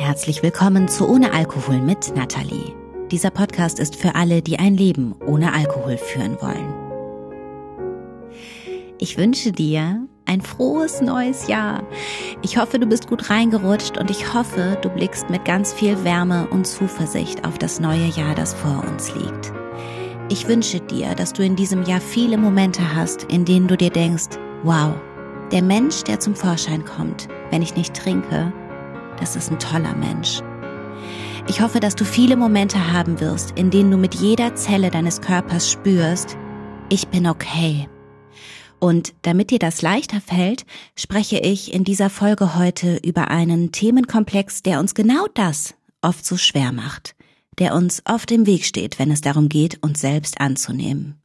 Herzlich willkommen zu Ohne Alkohol mit Nathalie. Dieser Podcast ist für alle, die ein Leben ohne Alkohol führen wollen. Ich wünsche dir ein frohes neues Jahr. Ich hoffe, du bist gut reingerutscht und ich hoffe, du blickst mit ganz viel Wärme und Zuversicht auf das neue Jahr, das vor uns liegt. Ich wünsche dir, dass du in diesem Jahr viele Momente hast, in denen du dir denkst, wow, der Mensch, der zum Vorschein kommt, wenn ich nicht trinke, das ist ein toller Mensch. Ich hoffe, dass du viele Momente haben wirst, in denen du mit jeder Zelle deines Körpers spürst, ich bin okay. Und damit dir das leichter fällt, spreche ich in dieser Folge heute über einen Themenkomplex, der uns genau das oft so schwer macht, der uns oft im Weg steht, wenn es darum geht, uns selbst anzunehmen.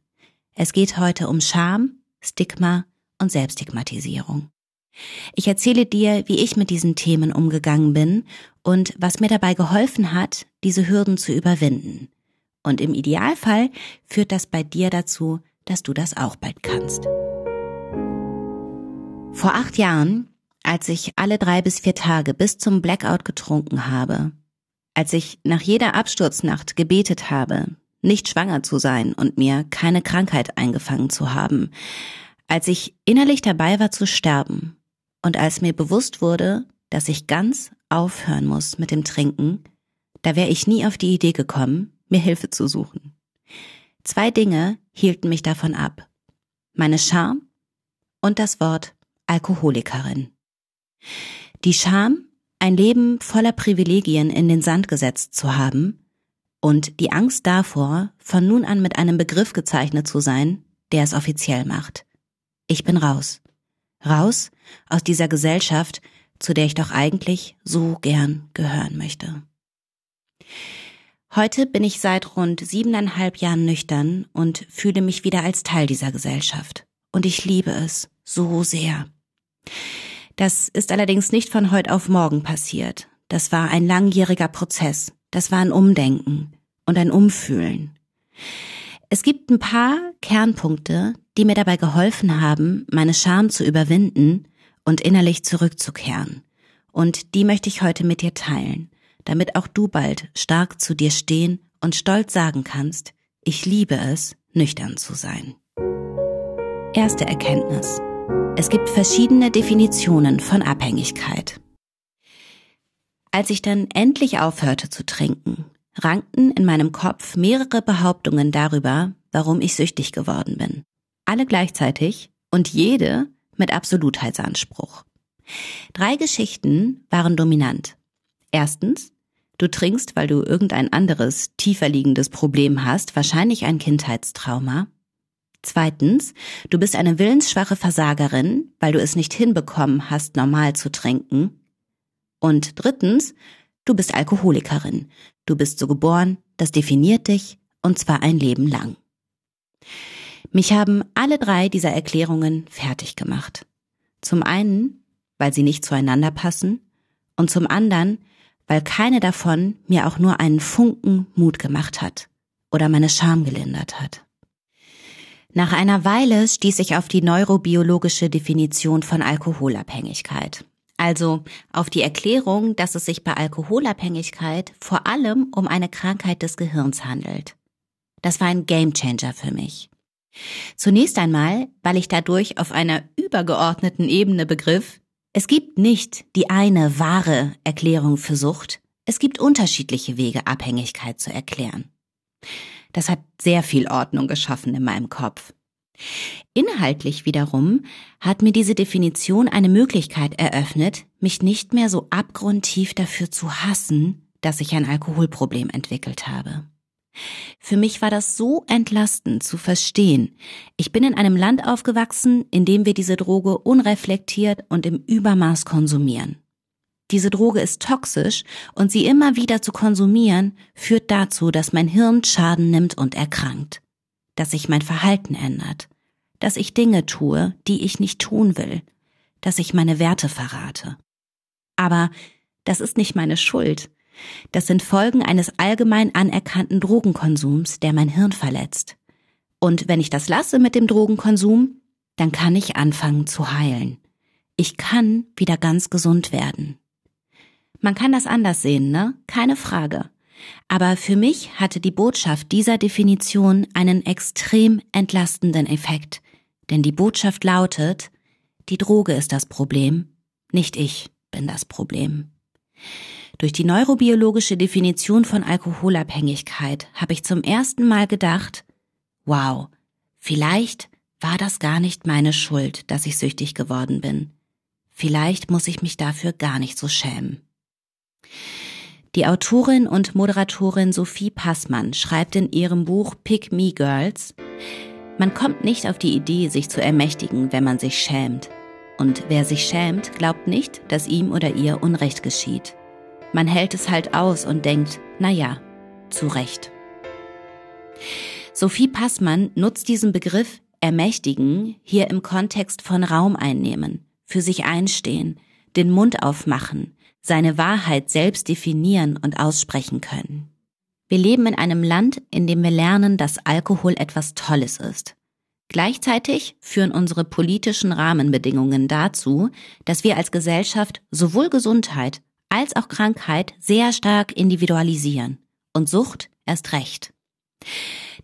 Es geht heute um Scham, Stigma und Selbststigmatisierung. Ich erzähle dir, wie ich mit diesen Themen umgegangen bin und was mir dabei geholfen hat, diese Hürden zu überwinden. Und im Idealfall führt das bei dir dazu, dass du das auch bald kannst. Vor acht Jahren, als ich alle drei bis vier Tage bis zum Blackout getrunken habe, als ich nach jeder Absturznacht gebetet habe, nicht schwanger zu sein und mir keine Krankheit eingefangen zu haben, als ich innerlich dabei war zu sterben und als mir bewusst wurde, dass ich ganz aufhören muss mit dem Trinken, da wäre ich nie auf die Idee gekommen, mir Hilfe zu suchen. Zwei Dinge hielten mich davon ab. Meine Scham und das Wort Alkoholikerin. Die Scham, ein Leben voller Privilegien in den Sand gesetzt zu haben, und die Angst davor, von nun an mit einem Begriff gezeichnet zu sein, der es offiziell macht. Ich bin raus raus aus dieser Gesellschaft, zu der ich doch eigentlich so gern gehören möchte. Heute bin ich seit rund siebeneinhalb Jahren nüchtern und fühle mich wieder als Teil dieser Gesellschaft. Und ich liebe es so sehr. Das ist allerdings nicht von heute auf morgen passiert. Das war ein langjähriger Prozess. Das war ein Umdenken und ein Umfühlen. Es gibt ein paar Kernpunkte, die mir dabei geholfen haben, meine Scham zu überwinden und innerlich zurückzukehren. Und die möchte ich heute mit dir teilen, damit auch du bald stark zu dir stehen und stolz sagen kannst, ich liebe es, nüchtern zu sein. Erste Erkenntnis. Es gibt verschiedene Definitionen von Abhängigkeit. Als ich dann endlich aufhörte zu trinken, rankten in meinem Kopf mehrere Behauptungen darüber, warum ich süchtig geworden bin. Alle gleichzeitig und jede mit Absolutheitsanspruch. Drei Geschichten waren dominant. Erstens, du trinkst, weil du irgendein anderes, tiefer liegendes Problem hast, wahrscheinlich ein Kindheitstrauma. Zweitens, du bist eine willensschwache Versagerin, weil du es nicht hinbekommen hast, normal zu trinken. Und drittens, du bist Alkoholikerin, Du bist so geboren, das definiert dich, und zwar ein Leben lang. Mich haben alle drei dieser Erklärungen fertig gemacht. Zum einen, weil sie nicht zueinander passen, und zum anderen, weil keine davon mir auch nur einen Funken Mut gemacht hat oder meine Scham gelindert hat. Nach einer Weile stieß ich auf die neurobiologische Definition von Alkoholabhängigkeit. Also auf die Erklärung, dass es sich bei Alkoholabhängigkeit vor allem um eine Krankheit des Gehirns handelt. Das war ein Gamechanger für mich. Zunächst einmal, weil ich dadurch auf einer übergeordneten Ebene begriff, es gibt nicht die eine wahre Erklärung für Sucht, es gibt unterschiedliche Wege, Abhängigkeit zu erklären. Das hat sehr viel Ordnung geschaffen in meinem Kopf. Inhaltlich wiederum hat mir diese Definition eine Möglichkeit eröffnet, mich nicht mehr so abgrundtief dafür zu hassen, dass ich ein Alkoholproblem entwickelt habe. Für mich war das so entlastend zu verstehen. Ich bin in einem Land aufgewachsen, in dem wir diese Droge unreflektiert und im Übermaß konsumieren. Diese Droge ist toxisch und sie immer wieder zu konsumieren führt dazu, dass mein Hirn Schaden nimmt und erkrankt dass sich mein Verhalten ändert, dass ich Dinge tue, die ich nicht tun will, dass ich meine Werte verrate. Aber das ist nicht meine Schuld. Das sind Folgen eines allgemein anerkannten Drogenkonsums, der mein Hirn verletzt. Und wenn ich das lasse mit dem Drogenkonsum, dann kann ich anfangen zu heilen. Ich kann wieder ganz gesund werden. Man kann das anders sehen, ne? Keine Frage. Aber für mich hatte die Botschaft dieser Definition einen extrem entlastenden Effekt. Denn die Botschaft lautet, die Droge ist das Problem, nicht ich bin das Problem. Durch die neurobiologische Definition von Alkoholabhängigkeit habe ich zum ersten Mal gedacht, wow, vielleicht war das gar nicht meine Schuld, dass ich süchtig geworden bin. Vielleicht muss ich mich dafür gar nicht so schämen. Die Autorin und Moderatorin Sophie Passmann schreibt in ihrem Buch Pick Me Girls, man kommt nicht auf die Idee, sich zu ermächtigen, wenn man sich schämt. Und wer sich schämt, glaubt nicht, dass ihm oder ihr Unrecht geschieht. Man hält es halt aus und denkt, na ja, zu Recht. Sophie Passmann nutzt diesen Begriff ermächtigen hier im Kontext von Raum einnehmen, für sich einstehen, den Mund aufmachen, seine Wahrheit selbst definieren und aussprechen können. Wir leben in einem Land, in dem wir lernen, dass Alkohol etwas Tolles ist. Gleichzeitig führen unsere politischen Rahmenbedingungen dazu, dass wir als Gesellschaft sowohl Gesundheit als auch Krankheit sehr stark individualisieren und Sucht erst recht.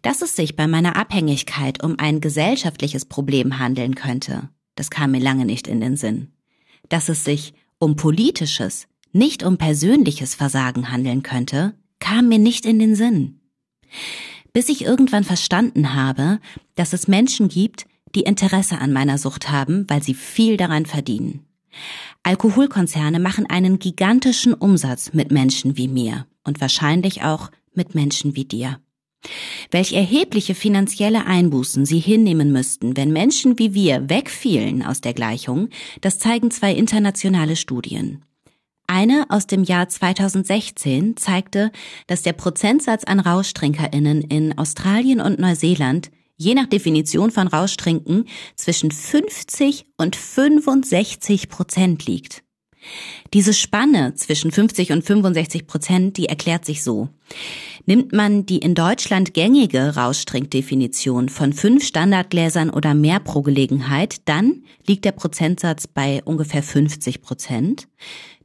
Dass es sich bei meiner Abhängigkeit um ein gesellschaftliches Problem handeln könnte, das kam mir lange nicht in den Sinn. Dass es sich um politisches, nicht um persönliches Versagen handeln könnte, kam mir nicht in den Sinn. Bis ich irgendwann verstanden habe, dass es Menschen gibt, die Interesse an meiner Sucht haben, weil sie viel daran verdienen. Alkoholkonzerne machen einen gigantischen Umsatz mit Menschen wie mir und wahrscheinlich auch mit Menschen wie dir. Welch erhebliche finanzielle Einbußen sie hinnehmen müssten, wenn Menschen wie wir wegfielen aus der Gleichung, das zeigen zwei internationale Studien. Eine aus dem Jahr 2016 zeigte, dass der Prozentsatz an RauschtrinkerInnen in Australien und Neuseeland je nach Definition von Rauschtrinken zwischen 50 und 65 Prozent liegt. Diese Spanne zwischen 50 und 65 Prozent, die erklärt sich so. Nimmt man die in Deutschland gängige Rauschtrinkdefinition von fünf Standardgläsern oder mehr pro Gelegenheit, dann liegt der Prozentsatz bei ungefähr 50 Prozent.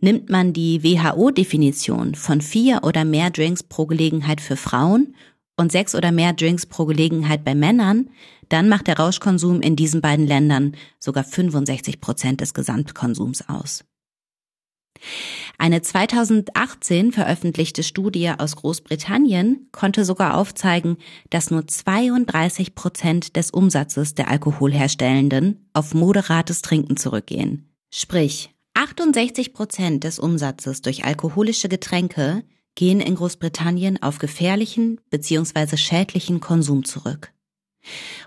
Nimmt man die WHO-Definition von vier oder mehr Drinks pro Gelegenheit für Frauen und sechs oder mehr Drinks pro Gelegenheit bei Männern, dann macht der Rauschkonsum in diesen beiden Ländern sogar 65 Prozent des Gesamtkonsums aus. Eine 2018 veröffentlichte Studie aus Großbritannien konnte sogar aufzeigen, dass nur 32 Prozent des Umsatzes der Alkoholherstellenden auf moderates Trinken zurückgehen. Sprich, 68 Prozent des Umsatzes durch alkoholische Getränke gehen in Großbritannien auf gefährlichen bzw. schädlichen Konsum zurück.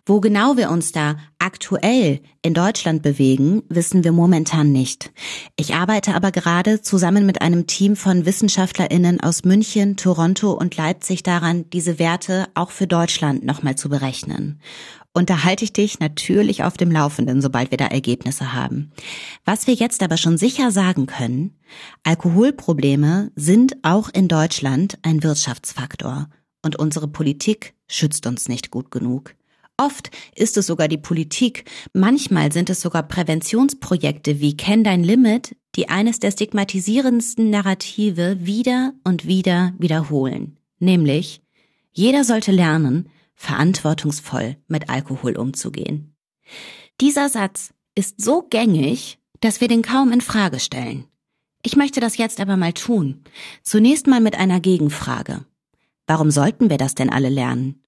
Wo genau wir uns da aktuell in Deutschland bewegen, wissen wir momentan nicht. Ich arbeite aber gerade zusammen mit einem Team von Wissenschaftlerinnen aus München, Toronto und Leipzig daran, diese Werte auch für Deutschland nochmal zu berechnen. Und da halte ich dich natürlich auf dem Laufenden, sobald wir da Ergebnisse haben. Was wir jetzt aber schon sicher sagen können, Alkoholprobleme sind auch in Deutschland ein Wirtschaftsfaktor. Und unsere Politik schützt uns nicht gut genug. Oft ist es sogar die Politik, manchmal sind es sogar Präventionsprojekte wie Kenn dein Limit, die eines der stigmatisierendsten Narrative wieder und wieder wiederholen, nämlich jeder sollte lernen, verantwortungsvoll mit Alkohol umzugehen. Dieser Satz ist so gängig, dass wir den kaum in Frage stellen. Ich möchte das jetzt aber mal tun. Zunächst mal mit einer Gegenfrage. Warum sollten wir das denn alle lernen?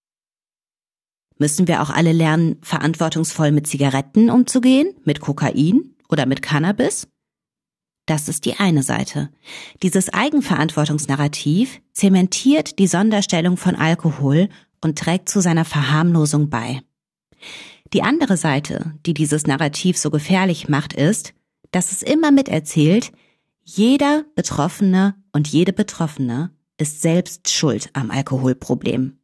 Müssen wir auch alle lernen, verantwortungsvoll mit Zigaretten umzugehen, mit Kokain oder mit Cannabis? Das ist die eine Seite. Dieses Eigenverantwortungsnarrativ zementiert die Sonderstellung von Alkohol und trägt zu seiner Verharmlosung bei. Die andere Seite, die dieses Narrativ so gefährlich macht, ist, dass es immer miterzählt, jeder Betroffene und jede Betroffene ist selbst schuld am Alkoholproblem.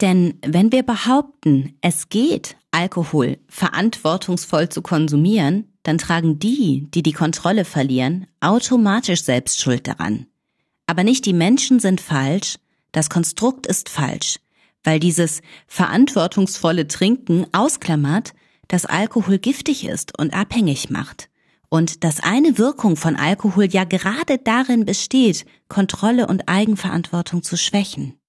Denn wenn wir behaupten, es geht, Alkohol verantwortungsvoll zu konsumieren, dann tragen die, die die Kontrolle verlieren, automatisch selbst Schuld daran. Aber nicht die Menschen sind falsch, das Konstrukt ist falsch, weil dieses verantwortungsvolle Trinken ausklammert, dass Alkohol giftig ist und abhängig macht und dass eine Wirkung von Alkohol ja gerade darin besteht, Kontrolle und Eigenverantwortung zu schwächen.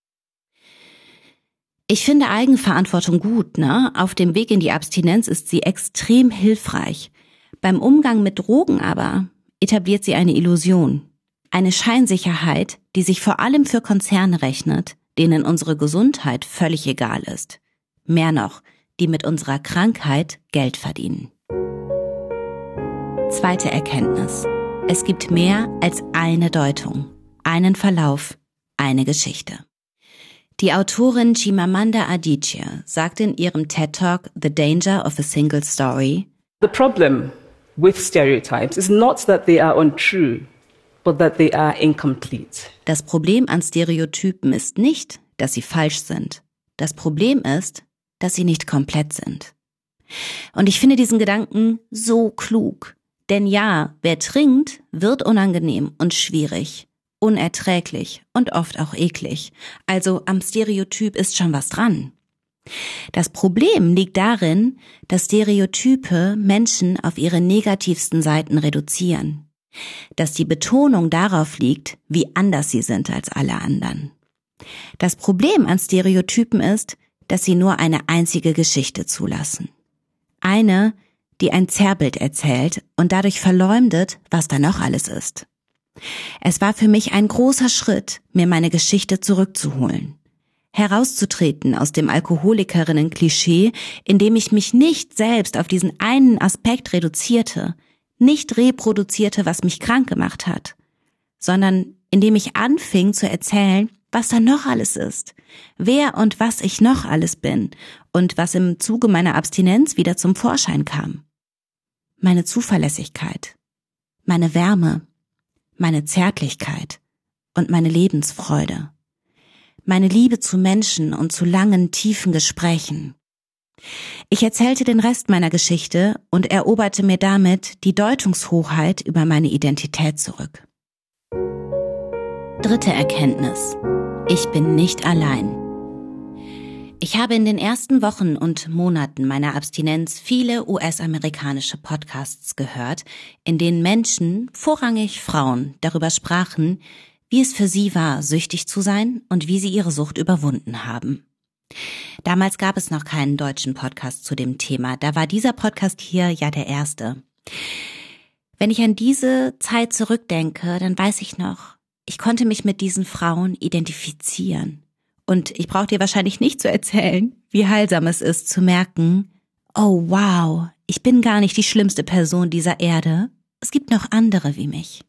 Ich finde Eigenverantwortung gut, ne? Auf dem Weg in die Abstinenz ist sie extrem hilfreich. Beim Umgang mit Drogen aber etabliert sie eine Illusion. Eine Scheinsicherheit, die sich vor allem für Konzerne rechnet, denen unsere Gesundheit völlig egal ist. Mehr noch, die mit unserer Krankheit Geld verdienen. Zweite Erkenntnis. Es gibt mehr als eine Deutung, einen Verlauf, eine Geschichte. Die Autorin Chimamanda Adichie sagt in ihrem TED Talk The Danger of a Single Story, The problem with stereotypes is not that they are untrue, but that they are incomplete. Das Problem an Stereotypen ist nicht, dass sie falsch sind. Das Problem ist, dass sie nicht komplett sind. Und ich finde diesen Gedanken so klug. Denn ja, wer trinkt, wird unangenehm und schwierig, unerträglich und oft auch eklig. Also am Stereotyp ist schon was dran. Das Problem liegt darin, dass Stereotype Menschen auf ihre negativsten Seiten reduzieren. Dass die Betonung darauf liegt, wie anders sie sind als alle anderen. Das Problem an Stereotypen ist, dass sie nur eine einzige Geschichte zulassen. Eine, die ein Zerrbild erzählt und dadurch verleumdet, was da noch alles ist. Es war für mich ein großer Schritt, mir meine Geschichte zurückzuholen. Herauszutreten aus dem Alkoholikerinnen-Klischee, indem ich mich nicht selbst auf diesen einen Aspekt reduzierte, nicht reproduzierte, was mich krank gemacht hat, sondern indem ich anfing zu erzählen, was da noch alles ist, wer und was ich noch alles bin und was im Zuge meiner Abstinenz wieder zum Vorschein kam meine Zuverlässigkeit, meine Wärme, meine Zärtlichkeit und meine Lebensfreude, meine Liebe zu Menschen und zu langen, tiefen Gesprächen. Ich erzählte den Rest meiner Geschichte und eroberte mir damit die Deutungshochheit über meine Identität zurück. Dritte Erkenntnis. Ich bin nicht allein. Ich habe in den ersten Wochen und Monaten meiner Abstinenz viele US-amerikanische Podcasts gehört, in denen Menschen, vorrangig Frauen, darüber sprachen, wie es für sie war, süchtig zu sein und wie sie ihre Sucht überwunden haben. Damals gab es noch keinen deutschen Podcast zu dem Thema, da war dieser Podcast hier ja der erste. Wenn ich an diese Zeit zurückdenke, dann weiß ich noch, ich konnte mich mit diesen Frauen identifizieren. Und ich brauche dir wahrscheinlich nicht zu erzählen, wie heilsam es ist zu merken, oh wow, ich bin gar nicht die schlimmste Person dieser Erde. Es gibt noch andere wie mich.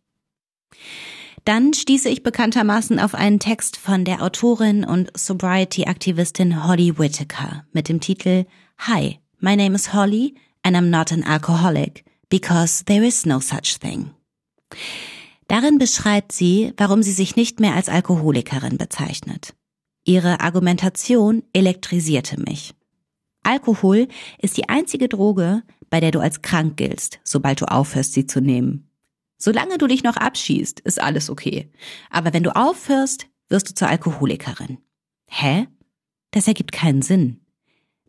Dann stieße ich bekanntermaßen auf einen Text von der Autorin und Sobriety-Aktivistin Holly Whitaker mit dem Titel Hi, my name is Holly and I'm not an alcoholic because there is no such thing. Darin beschreibt sie, warum sie sich nicht mehr als Alkoholikerin bezeichnet. Ihre Argumentation elektrisierte mich. Alkohol ist die einzige Droge, bei der du als krank giltst, sobald du aufhörst, sie zu nehmen. Solange du dich noch abschießt, ist alles okay. Aber wenn du aufhörst, wirst du zur Alkoholikerin. Hä? Das ergibt keinen Sinn.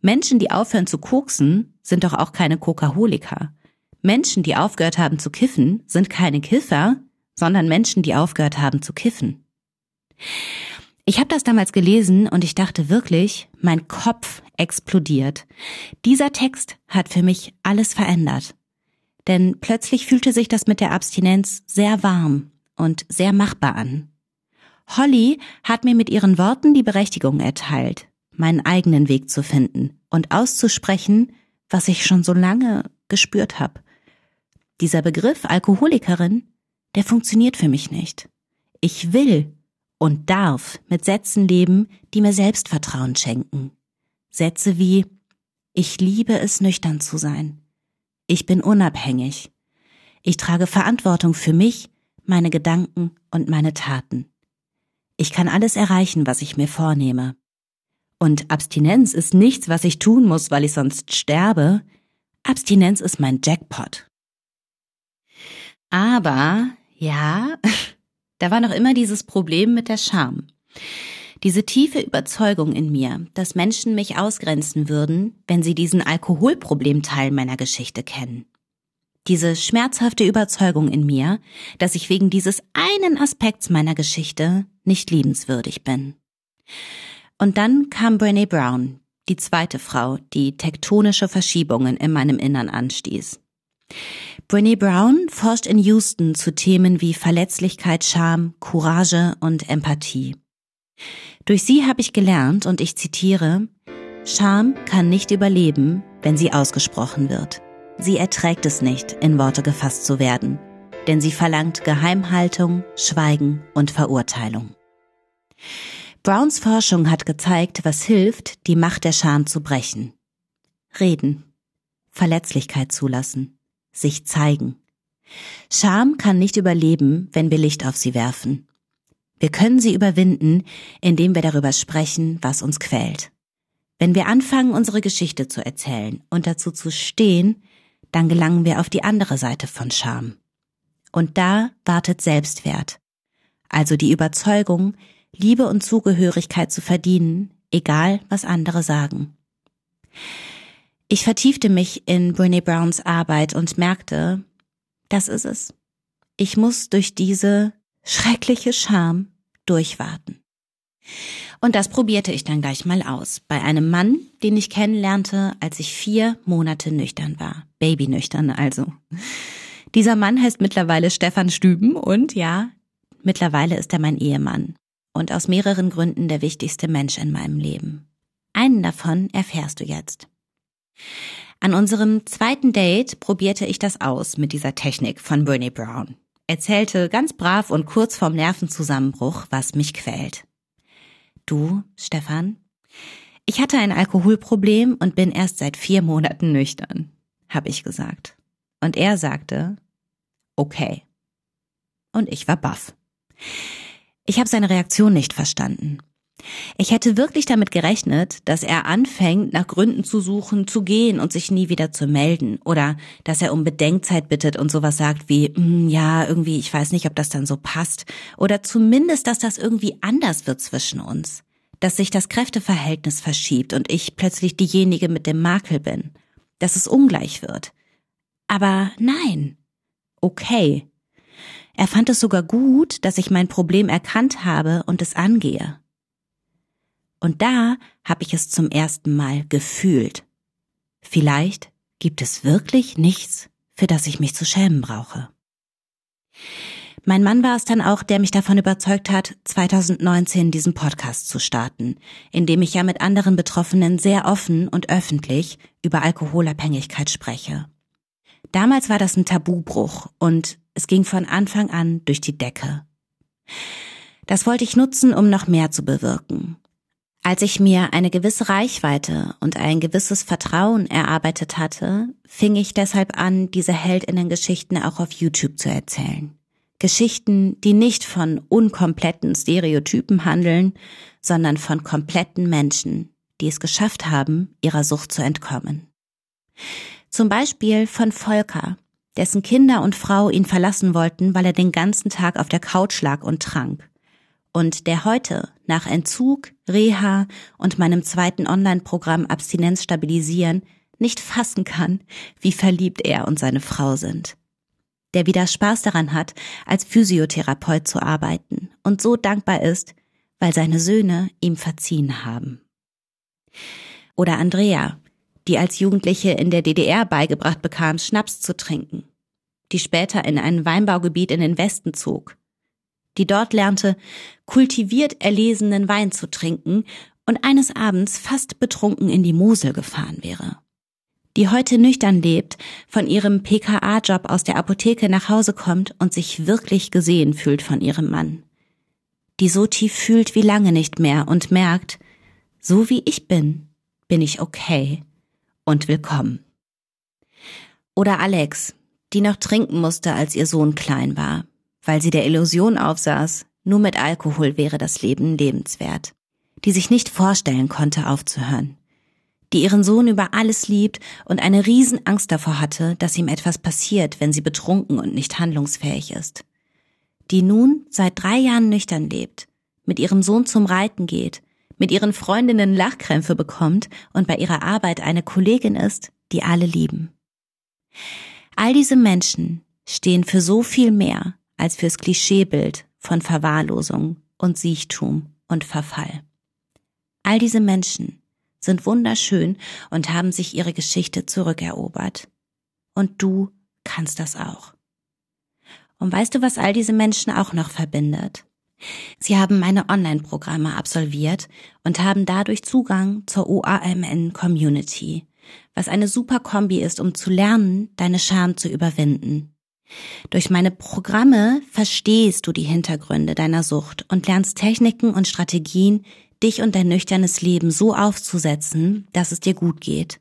Menschen, die aufhören zu koksen, sind doch auch keine Kokaholiker. Menschen, die aufgehört haben zu kiffen, sind keine Kiffer, sondern Menschen, die aufgehört haben zu kiffen. Ich habe das damals gelesen und ich dachte wirklich, mein Kopf explodiert. Dieser Text hat für mich alles verändert. Denn plötzlich fühlte sich das mit der Abstinenz sehr warm und sehr machbar an. Holly hat mir mit ihren Worten die Berechtigung erteilt, meinen eigenen Weg zu finden und auszusprechen, was ich schon so lange gespürt habe. Dieser Begriff Alkoholikerin, der funktioniert für mich nicht. Ich will und darf mit Sätzen leben, die mir Selbstvertrauen schenken. Sätze wie Ich liebe es, nüchtern zu sein. Ich bin unabhängig. Ich trage Verantwortung für mich, meine Gedanken und meine Taten. Ich kann alles erreichen, was ich mir vornehme. Und Abstinenz ist nichts, was ich tun muss, weil ich sonst sterbe. Abstinenz ist mein Jackpot. Aber, ja, Da war noch immer dieses Problem mit der Scham. Diese tiefe Überzeugung in mir, dass Menschen mich ausgrenzen würden, wenn sie diesen Alkoholproblemteil meiner Geschichte kennen. Diese schmerzhafte Überzeugung in mir, dass ich wegen dieses einen Aspekts meiner Geschichte nicht liebenswürdig bin. Und dann kam Brene Brown, die zweite Frau, die tektonische Verschiebungen in meinem Innern anstieß. Brene Brown forscht in Houston zu Themen wie Verletzlichkeit, Scham, Courage und Empathie. Durch sie habe ich gelernt, und ich zitiere, Scham kann nicht überleben, wenn sie ausgesprochen wird. Sie erträgt es nicht, in Worte gefasst zu werden, denn sie verlangt Geheimhaltung, Schweigen und Verurteilung. Browns Forschung hat gezeigt, was hilft, die Macht der Scham zu brechen. Reden, Verletzlichkeit zulassen, sich zeigen. Scham kann nicht überleben, wenn wir Licht auf sie werfen. Wir können sie überwinden, indem wir darüber sprechen, was uns quält. Wenn wir anfangen, unsere Geschichte zu erzählen und dazu zu stehen, dann gelangen wir auf die andere Seite von Scham. Und da wartet Selbstwert, also die Überzeugung, Liebe und Zugehörigkeit zu verdienen, egal was andere sagen. Ich vertiefte mich in Brene Browns Arbeit und merkte, das ist es. Ich muss durch diese schreckliche Scham durchwarten. Und das probierte ich dann gleich mal aus. Bei einem Mann, den ich kennenlernte, als ich vier Monate nüchtern war. Babynüchtern also. Dieser Mann heißt mittlerweile Stefan Stüben und ja, mittlerweile ist er mein Ehemann. Und aus mehreren Gründen der wichtigste Mensch in meinem Leben. Einen davon erfährst du jetzt. An unserem zweiten Date probierte ich das aus mit dieser Technik von Bernie Brown. Erzählte ganz brav und kurz vorm Nervenzusammenbruch, was mich quält. Du, Stefan? Ich hatte ein Alkoholproblem und bin erst seit vier Monaten nüchtern, habe ich gesagt. Und er sagte, okay. Und ich war baff. Ich habe seine Reaktion nicht verstanden. Ich hätte wirklich damit gerechnet, dass er anfängt, nach Gründen zu suchen, zu gehen und sich nie wieder zu melden. Oder dass er um Bedenkzeit bittet und sowas sagt wie, mm, ja, irgendwie, ich weiß nicht, ob das dann so passt. Oder zumindest, dass das irgendwie anders wird zwischen uns. Dass sich das Kräfteverhältnis verschiebt und ich plötzlich diejenige mit dem Makel bin. Dass es ungleich wird. Aber nein. Okay. Er fand es sogar gut, dass ich mein Problem erkannt habe und es angehe. Und da habe ich es zum ersten Mal gefühlt. Vielleicht gibt es wirklich nichts, für das ich mich zu schämen brauche. Mein Mann war es dann auch, der mich davon überzeugt hat, 2019 diesen Podcast zu starten, in dem ich ja mit anderen Betroffenen sehr offen und öffentlich über Alkoholabhängigkeit spreche. Damals war das ein Tabubruch und es ging von Anfang an durch die Decke. Das wollte ich nutzen, um noch mehr zu bewirken. Als ich mir eine gewisse Reichweite und ein gewisses Vertrauen erarbeitet hatte, fing ich deshalb an, diese Heldinnengeschichten auch auf YouTube zu erzählen. Geschichten, die nicht von unkompletten Stereotypen handeln, sondern von kompletten Menschen, die es geschafft haben, ihrer Sucht zu entkommen. Zum Beispiel von Volker, dessen Kinder und Frau ihn verlassen wollten, weil er den ganzen Tag auf der Couch lag und trank und der heute nach Entzug, Reha und meinem zweiten Online-Programm Abstinenz stabilisieren nicht fassen kann, wie verliebt er und seine Frau sind. Der wieder Spaß daran hat, als Physiotherapeut zu arbeiten und so dankbar ist, weil seine Söhne ihm verziehen haben. Oder Andrea, die als Jugendliche in der DDR beigebracht bekam, Schnaps zu trinken, die später in ein Weinbaugebiet in den Westen zog die dort lernte, kultiviert erlesenen Wein zu trinken und eines Abends fast betrunken in die Mosel gefahren wäre. Die heute nüchtern lebt, von ihrem PKA-Job aus der Apotheke nach Hause kommt und sich wirklich gesehen fühlt von ihrem Mann. Die so tief fühlt wie lange nicht mehr und merkt, so wie ich bin, bin ich okay und willkommen. Oder Alex, die noch trinken musste, als ihr Sohn klein war, weil sie der Illusion aufsaß, nur mit Alkohol wäre das Leben lebenswert, die sich nicht vorstellen konnte aufzuhören, die ihren Sohn über alles liebt und eine Riesenangst davor hatte, dass ihm etwas passiert, wenn sie betrunken und nicht handlungsfähig ist, die nun seit drei Jahren nüchtern lebt, mit ihrem Sohn zum Reiten geht, mit ihren Freundinnen Lachkrämpfe bekommt und bei ihrer Arbeit eine Kollegin ist, die alle lieben. All diese Menschen stehen für so viel mehr als fürs Klischeebild von Verwahrlosung und Siechtum und Verfall. All diese Menschen sind wunderschön und haben sich ihre Geschichte zurückerobert. Und du kannst das auch. Und weißt du, was all diese Menschen auch noch verbindet? Sie haben meine Online-Programme absolviert und haben dadurch Zugang zur OAMN Community, was eine super Kombi ist, um zu lernen, deine Scham zu überwinden. Durch meine Programme verstehst du die Hintergründe deiner Sucht und lernst Techniken und Strategien, dich und dein nüchternes Leben so aufzusetzen, dass es dir gut geht.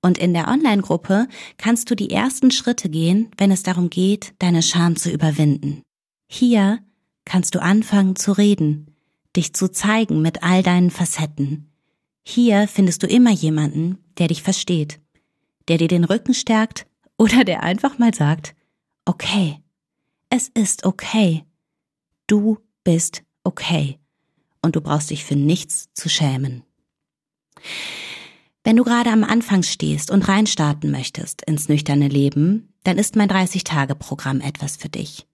Und in der Online-Gruppe kannst du die ersten Schritte gehen, wenn es darum geht, deine Scham zu überwinden. Hier kannst du anfangen zu reden, dich zu zeigen mit all deinen Facetten. Hier findest du immer jemanden, der dich versteht, der dir den Rücken stärkt oder der einfach mal sagt, okay, es ist okay, du bist okay und du brauchst dich für nichts zu schämen. Wenn du gerade am Anfang stehst und reinstarten möchtest ins nüchterne Leben, dann ist mein 30-Tage-Programm etwas für dich.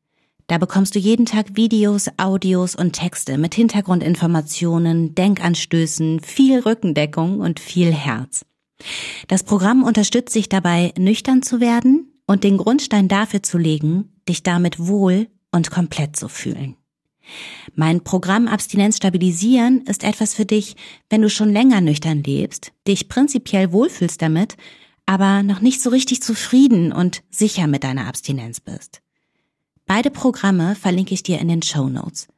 Da bekommst du jeden Tag Videos, Audios und Texte mit Hintergrundinformationen, Denkanstößen, viel Rückendeckung und viel Herz. Das Programm unterstützt dich dabei, nüchtern zu werden und den Grundstein dafür zu legen, dich damit wohl und komplett zu fühlen. Mein Programm Abstinenz stabilisieren ist etwas für dich, wenn du schon länger nüchtern lebst, dich prinzipiell wohlfühlst damit, aber noch nicht so richtig zufrieden und sicher mit deiner Abstinenz bist. Beide Programme verlinke ich dir in den Show Notes.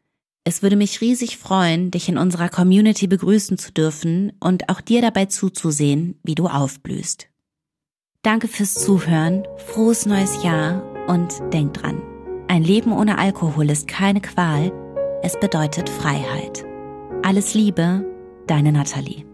Es würde mich riesig freuen, dich in unserer Community begrüßen zu dürfen und auch dir dabei zuzusehen, wie du aufblühst. Danke fürs Zuhören, frohes neues Jahr und denk dran, ein Leben ohne Alkohol ist keine Qual, es bedeutet Freiheit. Alles Liebe, deine Nathalie.